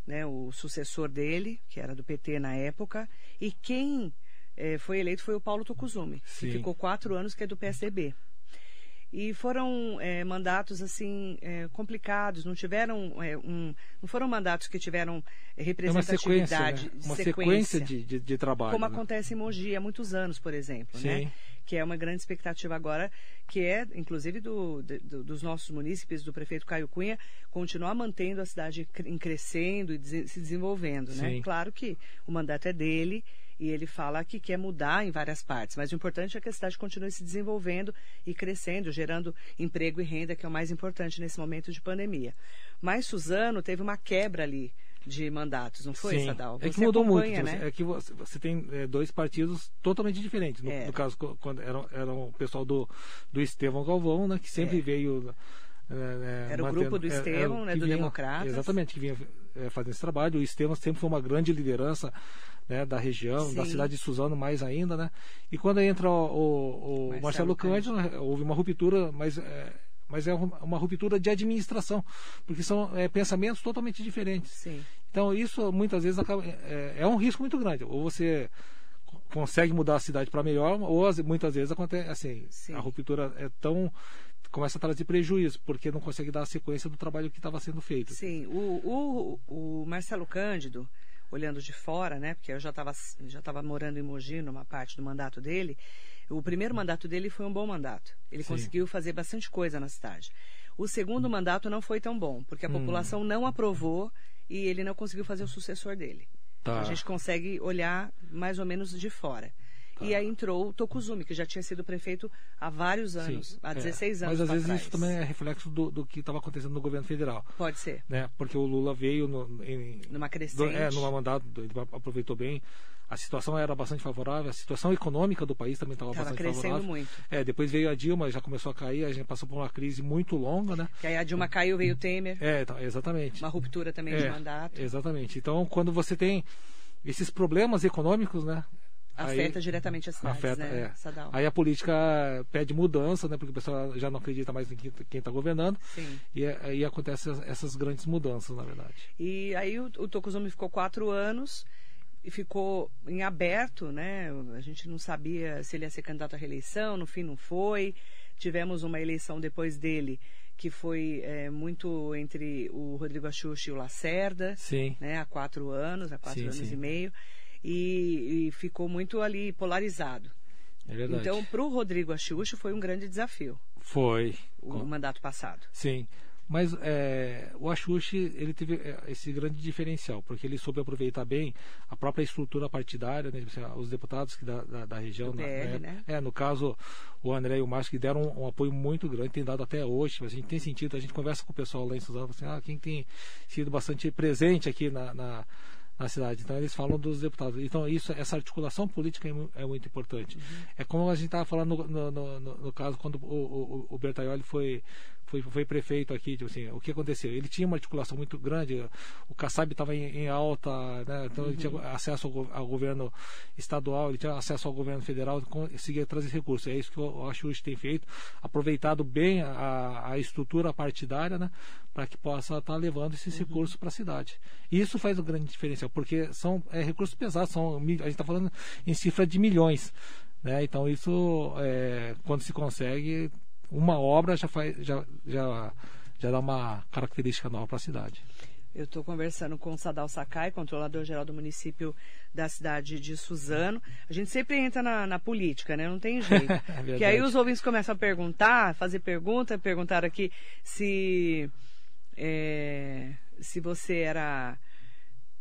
né, o sucessor dele, que era do PT na época, e quem eh, foi eleito foi o Paulo Tocuzumi, que ficou quatro anos, que é do PSDB. E foram é, mandatos assim é, complicados, não tiveram é, um, não foram mandatos que tiveram representatividade, uma sequência, né? uma sequência, de, de, de, trabalho, como né? acontece em Mogi há muitos anos, por exemplo, né? Sim. né? Que é uma grande expectativa agora, que é, inclusive, do, do, dos nossos munícipes, do prefeito Caio Cunha, continuar mantendo a cidade em crescendo e se desenvolvendo, né? Sim. Claro que o mandato é dele e ele fala que quer mudar em várias partes, mas o importante é que a cidade continue se desenvolvendo e crescendo, gerando emprego e renda, que é o mais importante nesse momento de pandemia. Mas Suzano teve uma quebra ali de mandatos, não foi, Sim. Sadal? Você é que mudou muito. Né? É que você, você tem é, dois partidos totalmente diferentes. No, é. no caso, quando era, era o pessoal do, do Estevão Galvão, né, que sempre é. veio. É, era mantendo, o grupo do Estevão, né, do vinha, Democratas. Exatamente, que vinha fazendo esse trabalho. O Estevão sempre foi uma grande liderança né, da região, Sim. da cidade de Suzano mais ainda, né? E quando entra o, o, o Marcelo, Cândido, né, houve uma ruptura, mas é, mas é uma ruptura de administração, porque são é, pensamentos totalmente diferentes. Sim. Então isso muitas vezes acaba, é, é, um risco muito grande. Ou você consegue mudar a cidade para melhor, ou muitas vezes acontece assim, Sim. a ruptura é tão começa a trazer prejuízo, porque não consegue dar a sequência do trabalho que estava sendo feito. Sim, o, o, o Marcelo Cândido, olhando de fora, né? Porque eu já estava já tava morando em Mogi numa parte do mandato dele. O primeiro mandato dele foi um bom mandato. Ele Sim. conseguiu fazer bastante coisa na cidade. O segundo mandato não foi tão bom, porque a hum. população não aprovou e ele não conseguiu fazer o sucessor dele. Tá. A gente consegue olhar mais ou menos de fora. Tá. E aí entrou o Tokuzumi, que já tinha sido prefeito há vários anos, Sim, há 16 é. anos. Mas às vezes trás. isso também é reflexo do, do que estava acontecendo no governo federal. Pode ser. Né? Porque o Lula veio no, em, numa crescente. Do, é, numa mandado, ele aproveitou bem. A situação era bastante favorável, a situação econômica do país também estava bastante crescendo favorável. muito. É, depois veio a Dilma, já começou a cair, a gente passou por uma crise muito longa, né? Que aí a Dilma caiu, veio o Temer. É, tá, exatamente. Uma ruptura também é, de mandato. Exatamente. Então, quando você tem esses problemas econômicos, né? Afeta aí, diretamente as cidades, afeta, né, é. Aí a política pede mudança, né? Porque o pessoal já não acredita mais em quem está governando. Sim. E aí acontecem essas grandes mudanças, na verdade. E aí o, o ficou quatro anos ficou em aberto, né? A gente não sabia se ele ia ser candidato à reeleição, no fim não foi. Tivemos uma eleição depois dele que foi é, muito entre o Rodrigo Axuxa e o Lacerda, sim. né? Há quatro anos, há quatro sim, anos sim. e meio. E, e, ficou muito ali polarizado. É verdade. Então, para o Rodrigo Axuxa foi um grande desafio. Foi. O Com... mandato passado. Sim. Mas é, o Axuxi, ele teve é, esse grande diferencial, porque ele soube aproveitar bem a própria estrutura partidária, né, os deputados que da, da, da região. Do na, né? É, no caso, o André e o Márcio que deram um, um, apoio muito grande, tem dado até hoje. A gente tem sentido, a gente conversa com o pessoal lá em Suzano, assim, ah, quem tem sido bastante presente aqui na, na na cidade. Então eles falam dos deputados. Então isso, essa articulação política é, é muito importante. Uhum. É como a gente estava falando no, no, no, no, caso quando o, o, o Bertaioli foi foi, foi prefeito aqui, tipo assim, o que aconteceu? Ele tinha uma articulação muito grande, o Kassab estava em, em, alta, né? então uhum. ele tinha acesso ao, ao, governo estadual, ele tinha acesso ao governo federal, conseguia trazer recursos. É isso que o Axux tem feito, aproveitado bem a, a estrutura partidária, né? para que possa estar tá levando esses uhum. recursos para a cidade. E isso faz um grande diferencial, porque são é, recursos pesados, são, a gente está falando em cifra de milhões. Né? Então isso, é, quando se consegue, uma obra já, faz, já, já, já dá uma característica nova para a cidade. Eu estou conversando com o Sadal Sakai, controlador-geral do município da cidade de Suzano. A gente sempre entra na, na política, né? Não tem jeito. é que aí os ouvintes começam a perguntar, fazer pergunta, perguntaram aqui se, é, se você era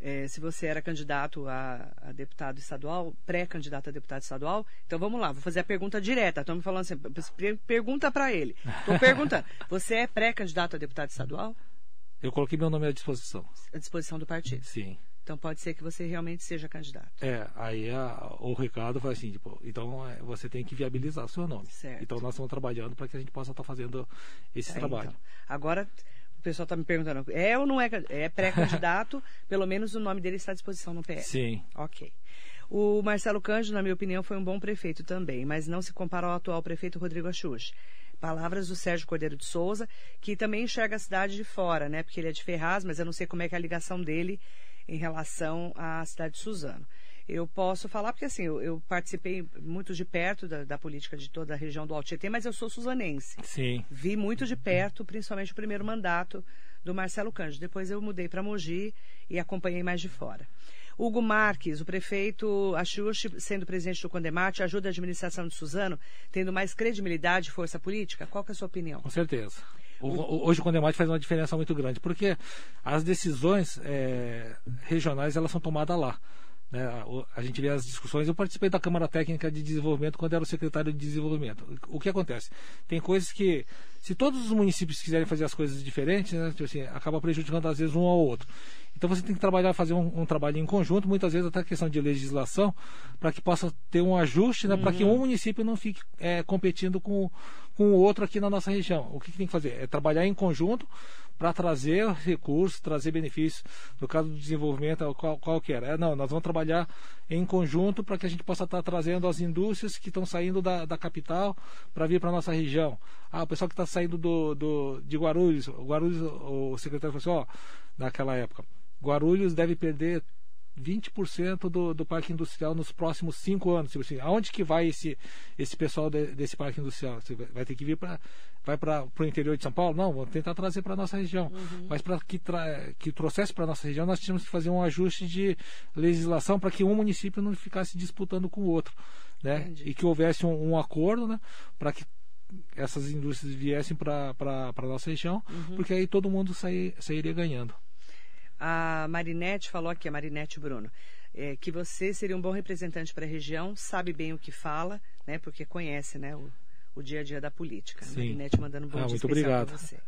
é, se você era candidato a, a deputado estadual, pré-candidato a deputado estadual. Então vamos lá, vou fazer a pergunta direta. Estão me falando assim, pergunta para ele. Estou perguntando, você é pré-candidato a deputado estadual? Eu coloquei meu nome à disposição. À disposição do partido? Sim. Então pode ser que você realmente seja candidato. É, aí a, o recado foi assim, tipo, então é, você tem que viabilizar o seu nome. Certo. Então nós estamos trabalhando para que a gente possa estar tá fazendo esse é, trabalho. Então. Agora pessoal está me perguntando, é ou não é? É pré-candidato, pelo menos o nome dele está à disposição no PL. Sim. Ok. O Marcelo Cândido, na minha opinião, foi um bom prefeito também, mas não se compara ao atual prefeito Rodrigo Axux. Palavras do Sérgio Cordeiro de Souza, que também enxerga a cidade de fora, né? Porque ele é de Ferraz, mas eu não sei como é que é a ligação dele em relação à cidade de Suzano. Eu posso falar, porque assim, eu, eu participei muito de perto da, da, política de toda a região do Alto Tietê, mas eu sou suzanense. Sim. Vi muito de perto, principalmente o primeiro mandato do Marcelo Cândido. Depois eu mudei para Mogi e acompanhei mais de fora. Hugo Marques, o prefeito Axuxi, sendo presidente do Condemate, ajuda a administração de Suzano, tendo mais credibilidade e força política? Qual é a sua opinião? Com certeza. O, hoje o Condemate faz uma diferença muito grande, porque as decisões é, regionais elas são tomadas lá. Né? A, gente vê as discussões. Eu participei da Câmara Técnica de Desenvolvimento quando era o secretário de Desenvolvimento. O que acontece? Tem coisas que, se todos os municípios quiserem fazer as coisas diferentes, né, tipo assim, acaba prejudicando às vezes um ao outro. Então você tem que trabalhar, fazer um, um trabalho em conjunto, muitas vezes até questão de legislação, para que possa ter um ajuste, né, uhum. para que um município não fique é, competindo com, com o outro aqui na nossa região. O que, que tem que fazer? É trabalhar em conjunto para trazer recursos, trazer benefícios. No caso do desenvolvimento, qual, qual que era? É, não, nós vamos trabalhar em conjunto para que a gente possa estar trazendo as indústrias que estão saindo da, da capital para vir para a nossa região. Ah, o pessoal que está saindo do, do, de Guarulhos, o Guarulhos, o secretário falou assim, ó, naquela época, Guarulhos deve perder 20% do, do parque industrial nos próximos cinco anos. Tipo assim, aonde que vai esse, esse pessoal de, desse parque industrial? Você vai ter que vir para vai para o interior de São Paulo? Não, vamos tentar trazer para a nossa região. Uhum. Mas para que, tra que trouxesse para a nossa região, nós tínhamos que fazer um ajuste de legislação para que um município não ficasse disputando com o outro. Né? E que houvesse um, um acordo né? para que essas indústrias viessem para a nossa região, uhum. porque aí todo mundo sair, sairia ganhando. A Marinette falou aqui, a Marinette Bruno, é, que você seria um bom representante para a região, sabe bem o que fala, né? Porque conhece, né? O, o dia a dia da política. Sim. Marinette mandando um bom ah, dia muito obrigado. você.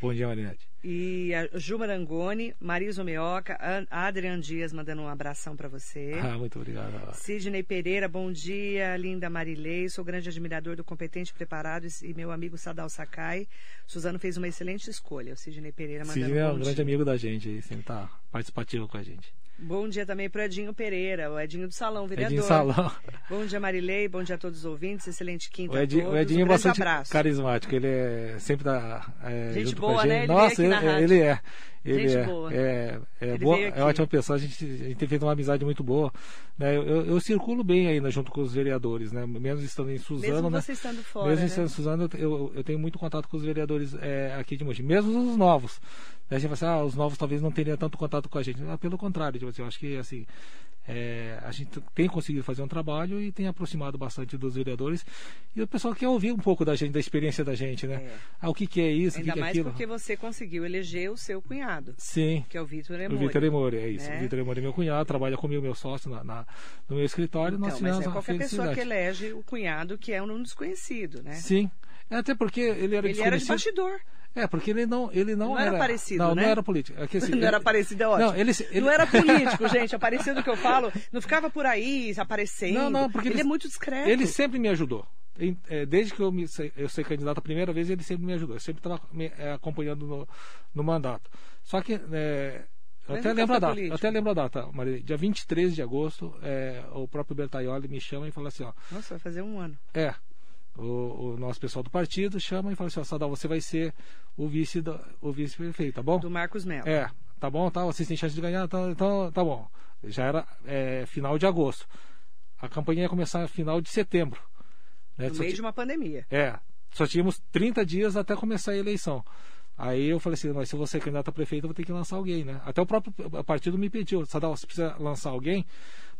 Bom dia, Marinette. E a Ju Marangoni, Marisa Meoca, Adrian Dias mandando um abração para você. Ah, muito obrigado. Sidney Pereira, bom dia. Linda Marilei, sou grande admirador do competente, preparado e meu amigo Sadal Sakai. Suzano fez uma excelente escolha. O Sidney Pereira mandando Sidney um é um dia. grande amigo da gente, sempre está participativo com a gente. Bom dia também para Edinho Pereira, o Edinho do Salão, vereador. Edinho Salão. Bom dia, Marilei. Bom dia a todos os ouvintes. Excelente quinta o Edinho, a todos. O Edinho um é bastante abraço. carismático. Ele é sempre da. É, gente boa, né? Ele Nossa, ele, ele, ele, é. Ele gente é, boa. é, é, boa, é ótima pessoa, a gente, a gente tem feito uma amizade muito boa. Né? Eu, eu, eu circulo bem ainda junto com os vereadores, né? mesmo estando em Suzano. Mesmo né? você estando fora. Mesmo né? estando em Suzano, eu, eu tenho muito contato com os vereadores é, aqui de Mogi, mesmo os novos. A gente fala assim, ah, os novos talvez não teriam tanto contato com a gente. Ah, pelo contrário, tipo assim, eu acho que assim, é, a gente tem conseguido fazer um trabalho e tem aproximado bastante dos vereadores e o pessoal quer ouvir um pouco da gente, da experiência da gente, né? É. Ah, o que, que é isso, Ainda o que, que é mais aquilo. porque você conseguiu eleger o seu cunhado, Sim. que é o Vitor O Emori. Vitor Emori, é isso. né? O Vitor Emori é meu cunhado, trabalha comigo, meu sócio, na, na- no meu escritório. nós Então, mas tivemos é qualquer pessoa que elege o cunhado que é um desconhecido, né? Sim. É, Até porque ele era Ele era de desconhecido. bastidor. É, porque ele não, ele não, Não era parecido, Não, né? não era político. É que, assim, não ele- era parecido, é ótimo. Não, ele, ele- Não era político, gente. Aparecendo o que eu falo. Não ficava por aí aparecendo. Não, não, porque ele, ele- é muito discreto. Ele sempre me ajudou. É, Desde que eu, me, sei- eu sei candidato a primeira vez, ele sempre me ajudou. Eu sempre estava me é, acompanhando no, no mandato. Só que. é, eu até lembro a data. político. Até lembro a data, Maria. Dia 23 de agosto, é, o próprio Bertaioli me chama e fala assim: ó, Nossa, vai fazer um ano. é. O, o nosso pessoal do partido chama e fala assim: ó, Sadal, você vai ser o vice da- o vice-prefeito, tá bom? Do Marcos Melo. É, tá bom, tá, vocês têm chance de ganhar, tá, então tá bom. Já era é, final de agosto. A campanha ia começar no final de setembro. Né? No Só meio de uma pandemia. É, só tínhamos 30 dias até começar a eleição. Aí eu falei assim, mas se vou ser candidato a prefeito, eu vou ter que lançar alguém, né? Até o próprio partido me pediu, Sadal, você precisa lançar alguém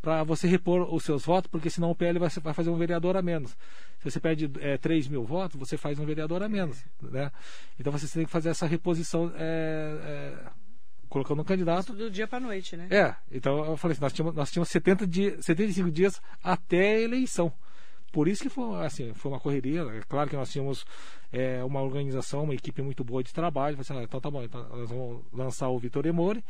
para você repor os seus votos, porque senão o PL vai, vai fazer um vereador a menos. Se você pede é, 3 mil votos, você faz um vereador a menos, né? Então você tem que fazer essa reposição é, é, colocando um candidato. Do dia pra noite, né? É, então eu falei assim, nós tínhamos, nós tínhamos 70 dias, 75 dias até a eleição. Por isso que foi, assim, foi uma correria. É claro que nós tínhamos é, uma organização, uma equipe muito boa de trabalho. Assim, ah, então tá bom, então nós vamos lançar o Vitor Emori.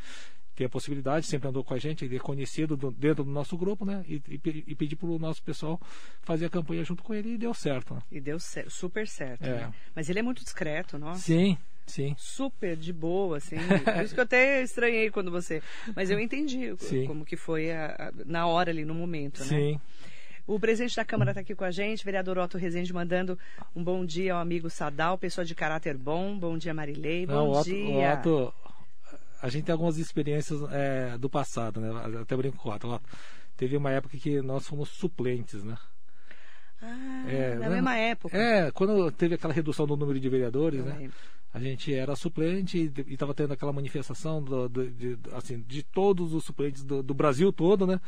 Tem a possibilidade, sempre andou com a gente, ele é conhecido do- dentro do nosso grupo, né? E, e, e pedir para o nosso pessoal fazer a campanha junto com ele e deu certo. Né? E deu cer- super certo. É. né? Mas ele é muito discreto, nossa. Sim, sim. Super de boa, assim. Por isso que eu até estranhei quando você. Mas eu entendi Sim. como que foi a- a- na hora ali, no momento, né? Sim. O presidente da Câmara está aqui com a gente, vereador Otto Rezende, mandando um bom dia ao amigo Sadal, pessoa de caráter bom. Bom dia, Marilei. Bom Não, o Otto, dia. o Otto, a gente tem algumas experiências é, do passado, né? Até brinco com o Teve uma época que nós fomos suplentes, né? Ah, É, na né? mesma época. É, quando teve aquela redução do número de vereadores, Eu né? lembro. A gente era suplente e estava tendo aquela manifestação do, do- de, assim, de todos os suplentes do, do Brasil todo, né?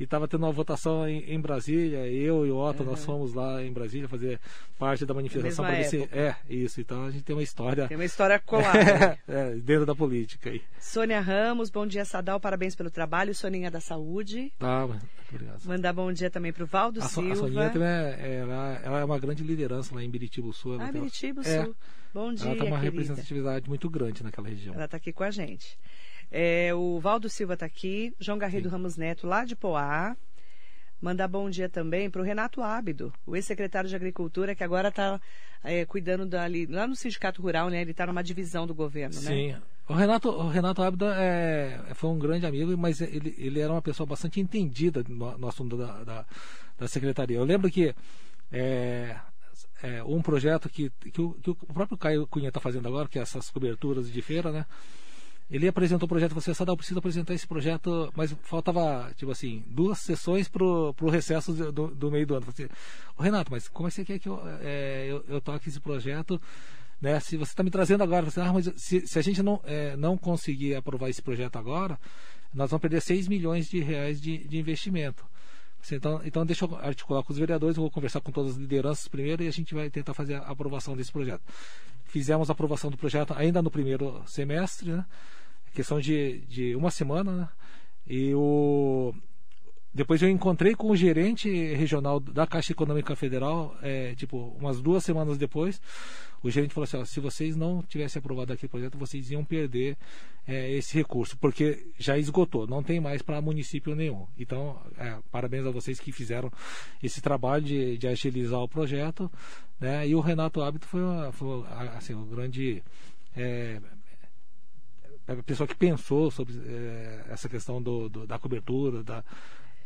E estava tendo uma votação em, em Brasília. Eu e o Otto, nós fomos lá em Brasília fazer parte da manifestação. pra ver se-. É, isso. Então a gente tem uma história Tem uma história colada. é, dentro da política aí. Sônia Ramos, bom dia, Sadal, parabéns pelo trabalho. Soninha da Saúde. Tá, obrigado. Mandar bom dia também para o Valdo A, So- a Silva. Soninha também é, ela, ela é uma grande liderança lá em Biritiba Sul. Ah, Biritiba é, Sul. Bom dia, Ela tem uma querida. representatividade muito grande naquela região. Ela está aqui com a gente. É, o Valdo Silva está aqui, João Garrido Ramos Neto, lá de Poá. Mandar bom dia também para o Renato Ábido, o ex-secretário de Agricultura, que agora está cuidando dali, lá no Sindicato Rural, né? Ele está numa divisão do governo, né? Sim. O Renato, o Renato Abda é, foi um grande amigo, mas ele, ele era uma pessoa bastante entendida no, no assunto da, da, da secretaria. Eu lembro que é, é, um projeto que, que, o, que o próprio Caio Cunha está fazendo agora, que é essas coberturas de feira, né? Ele apresentou o projeto, você Sadal, preciso apresentar esse projeto, mas faltava, tipo assim, duas sessões pro, pro recesso do, do, meio do ano. Eu Falei assim, "Ô, Renato, mas como é que você quer que eu, é, eu, eu toque esse projeto? Né? Se você está me trazendo agora, você, ah, mas se, se a gente não, é, não conseguir aprovar esse projeto agora, nós vamos perder 6 milhões de reais de, de investimento. Então, então, deixa eu articular com os vereadores, eu vou conversar com todas as lideranças primeiro e a gente vai tentar fazer a aprovação desse projeto. Fizemos a aprovação do projeto ainda no primeiro semestre, né? questão de, de uma semana, né? E o, depois eu encontrei com o gerente regional da Caixa Econômica Federal, é, tipo, umas duas semanas depois. O gerente falou assim: ó, se vocês não tivessem aprovado aquele projeto, vocês iam perder é, esse recurso, porque já esgotou, não tem mais para município nenhum. Então, é, parabéns a vocês que fizeram esse trabalho de, de agilizar o projeto. Né? E o Renato Hábito foi, uma, foi assim, um grande. É, a pessoa que pensou sobre é, essa questão do, do, da cobertura, da,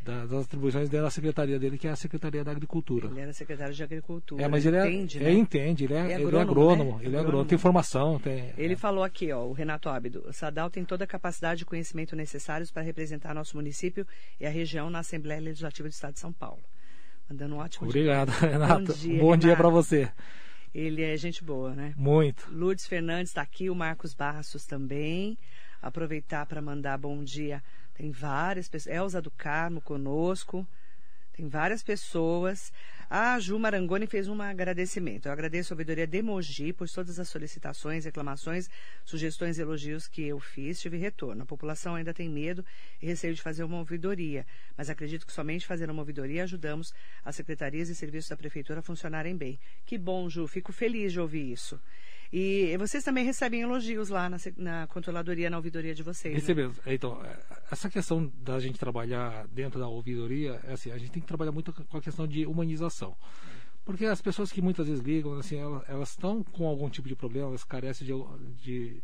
da, das atribuições dentro da secretaria dele, que é a Secretaria da Agricultura. Ele era secretário de Agricultura. É, mas ele, é- entende, é, né? entende, ele é, É ele é agrônomo, agrônomo, né? ele é agrônomo, Agrônomo. tem formação, tem. Ele falou aqui, ó, o Renato Ábido, o Sadal tem toda a capacidade e conhecimento necessários para representar nosso município e a região na Assembleia Legislativa do Estado de São Paulo. Mandando um ótimo dia. Obrigado, Renato. Bom dia, Bom dia para você. Ele é gente boa, né? Muito. Lourdes Fernandes está aqui, o Marcos Barros também. Aproveitar para mandar bom dia. Tem várias pessoas. Elza do Carmo conosco. Tem várias pessoas. A Ju Marangoni fez um agradecimento. Eu agradeço a ouvidoria de Mogi por todas as solicitações, reclamações, sugestões e elogios que eu fiz. Tive retorno. A população ainda tem medo e receio de fazer uma ouvidoria, mas acredito que somente fazendo uma ouvidoria ajudamos as secretarias e serviços da prefeitura a funcionarem bem. Que bom, Ju. Fico feliz de ouvir isso. E vocês também recebem elogios lá na, na controladoria, na ouvidoria de vocês. né? Recebemos. Então, é, essa questão da gente trabalhar dentro da ouvidoria, é assim, a gente tem que trabalhar muito com a questão de humanização. Porque as pessoas que muitas vezes ligam, assim, elas, elas estão com algum tipo de problema, elas carecem de. de,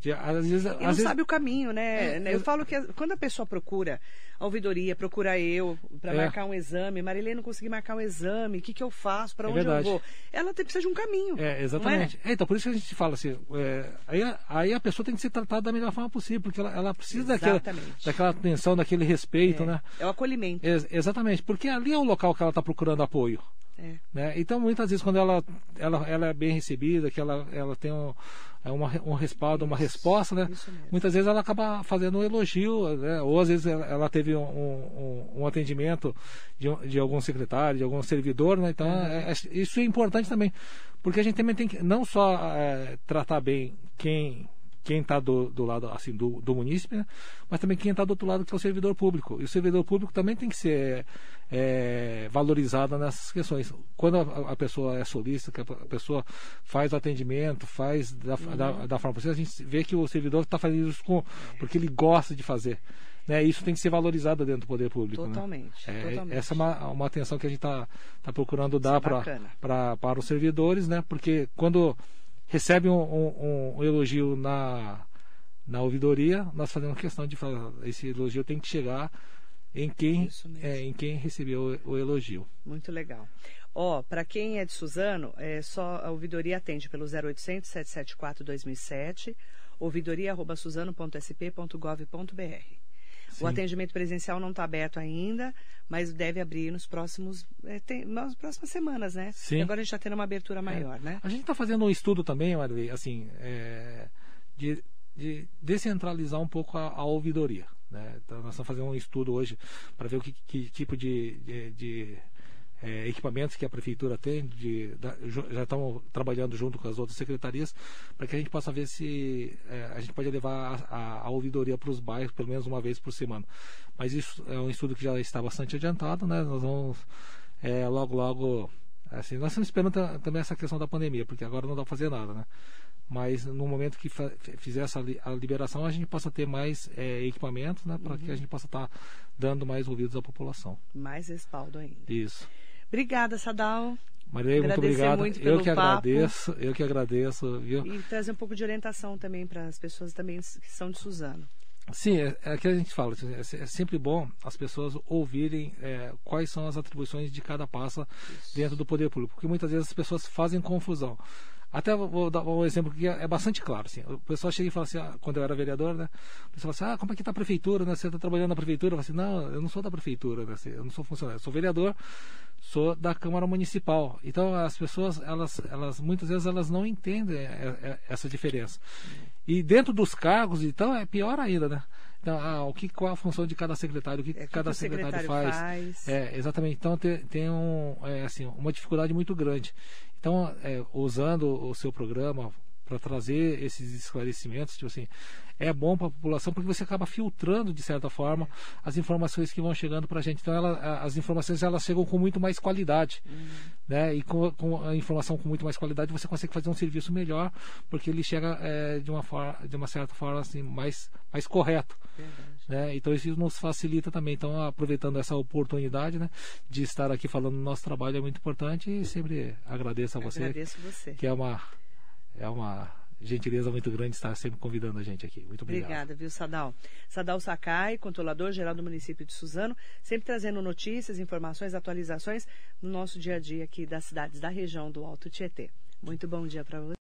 de às vezes, E não vezes sabe o caminho, né? É, eu é- falo que quando a pessoa procura a ouvidoria, procura eu para É. marcar um exame, Marilene não consegui marcar um exame, o que, que eu faço, para É onde eu verdade. vou? Ela tem, precisa de um caminho. É, exatamente. É, então, por isso que a gente fala assim, é, aí, a- aí a pessoa tem que ser tratada da melhor forma possível, porque ela, ela precisa daquela, Exatamente. daquela atenção, daquele respeito, é. né? é o acolhimento. Ex- exatamente, porque ali é o local que ela está procurando apoio. É. Né? Então, muitas vezes, quando ela, ela, ela é bem recebida, que ela, ela tem um, é uma, um respaldo, uma resposta, né? muitas vezes ela acaba fazendo um elogio, né? ou às vezes ela, teve um, um, um atendimento de, de algum secretário, de algum servidor, né? então Uhum. é- é- isso é importante também, porque a gente também tem que não só é, tratar bem quem quem está do, do lado assim do, do munícipe, né? mas também quem está do outro lado que é o servidor público. E o servidor público também tem que ser é, valorizado nessas questões. Quando a, a pessoa é solista, que a, a pessoa faz o atendimento, faz da, da, da forma possível, a gente vê que o servidor está fazendo isso com, porque ele gosta de fazer. Né? Isso tem que ser valorizado dentro do poder público. né? Totalmente, É, totalmente. Essa é uma, uma atenção que a gente está tá procurando Isso é dar para para os servidores, né? Porque quando recebe um, um- um elogio na, na ouvidoria, nós fazemos questão de falar, esse elogio tem que chegar em quem, é, em quem recebeu o, o elogio. Muito legal. Ó, para quem é de Suzano, é só a ouvidoria atende pelo 0800 774 2007, ouvidoria@suzano.sp.gov.br. Sim. O atendimento presencial não está aberto ainda, mas deve abrir nos próximos, é, tem- nas próximas semanas, né? Sim. E agora a gente está tendo uma abertura maior, né? A gente está fazendo um estudo também, Marilei, assim, é, de, de descentralizar um pouco a, a ouvidoria. Né? Então, nós estamos fazendo um estudo hoje para ver o que, que tipo de, de- de, é, equipamentos que a prefeitura tem. De, da- já estamos trabalhando junto com as outras secretarias para que a gente possa ver se é, a gente pode levar a, a- a ouvidoria para os bairros pelo menos uma vez por semana. Mas isso é um estudo que já está bastante adiantado, né? Nós vamos é, logo, logo. Assim, nós estamos esperando ta- também essa questão da pandemia, porque agora não dá para fazer nada, né? Mas no momento que fizer essa li- a liberação, a gente possa ter mais é, equipamentos, né? Para Uhum. que a gente possa estar dando mais ouvidos à população. Mais respaldo ainda. Isso. Obrigada, Sadal. Maria, muito obrigado. muito eu que papo. agradeço, eu que agradeço, viu? E trazer um pouco de orientação também para as pessoas também que são de Suzano. Sim, é, é que a gente fala, assim, é, é sempre bom as pessoas ouvirem é, quais são as atribuições de cada pasta dentro do poder público, porque muitas vezes as pessoas fazem confusão. Até vou- dar um exemplo que é é bastante claro. Assim, o pessoal chega e fala assim, ah, quando eu era vereador, né? O pessoal fala assim, ah, como é que está a prefeitura? Né? Você está trabalhando na prefeitura? Eu falo assim, não, eu não sou da prefeitura, né? Eu não sou funcionário, eu sou vereador, sou da Câmara Municipal. Então as pessoas, elas, elas muitas vezes elas não entendem é, é, essa diferença. E dentro dos cargos, então, é pior ainda, né? Então, ah, o que, qual a função de cada secretário, o que, É, cada que secretário, secretário faz. faz. É, exatamente. Então tem, tem um, é, assim, uma dificuldade muito grande. Então, é, usando o seu programa para trazer esses esclarecimentos, tipo assim, é bom para a população porque você acaba filtrando de certa forma as informações que vão chegando para a gente. Então, ela, as informações elas chegam com muito mais qualidade, né? E com, com a informação com muito mais qualidade você consegue fazer um serviço melhor porque ele chega é, de uma forma, de uma certa forma assim mais mais correto. Verdade. Né? Então isso nos facilita também. Então aproveitando essa oportunidade, né, de estar aqui falando do nosso trabalho é muito importante e sempre agradeço a você, Agradeço você. que é uma é uma gentileza muito grande estar sempre convidando a gente aqui. Muito obrigado. Obrigada, viu, Sadal? Sadal Sakai, controlador geral do município de Suzano, sempre trazendo notícias, informações, atualizações no nosso dia a dia aqui das cidades da região do Alto Tietê. Muito bom dia para você.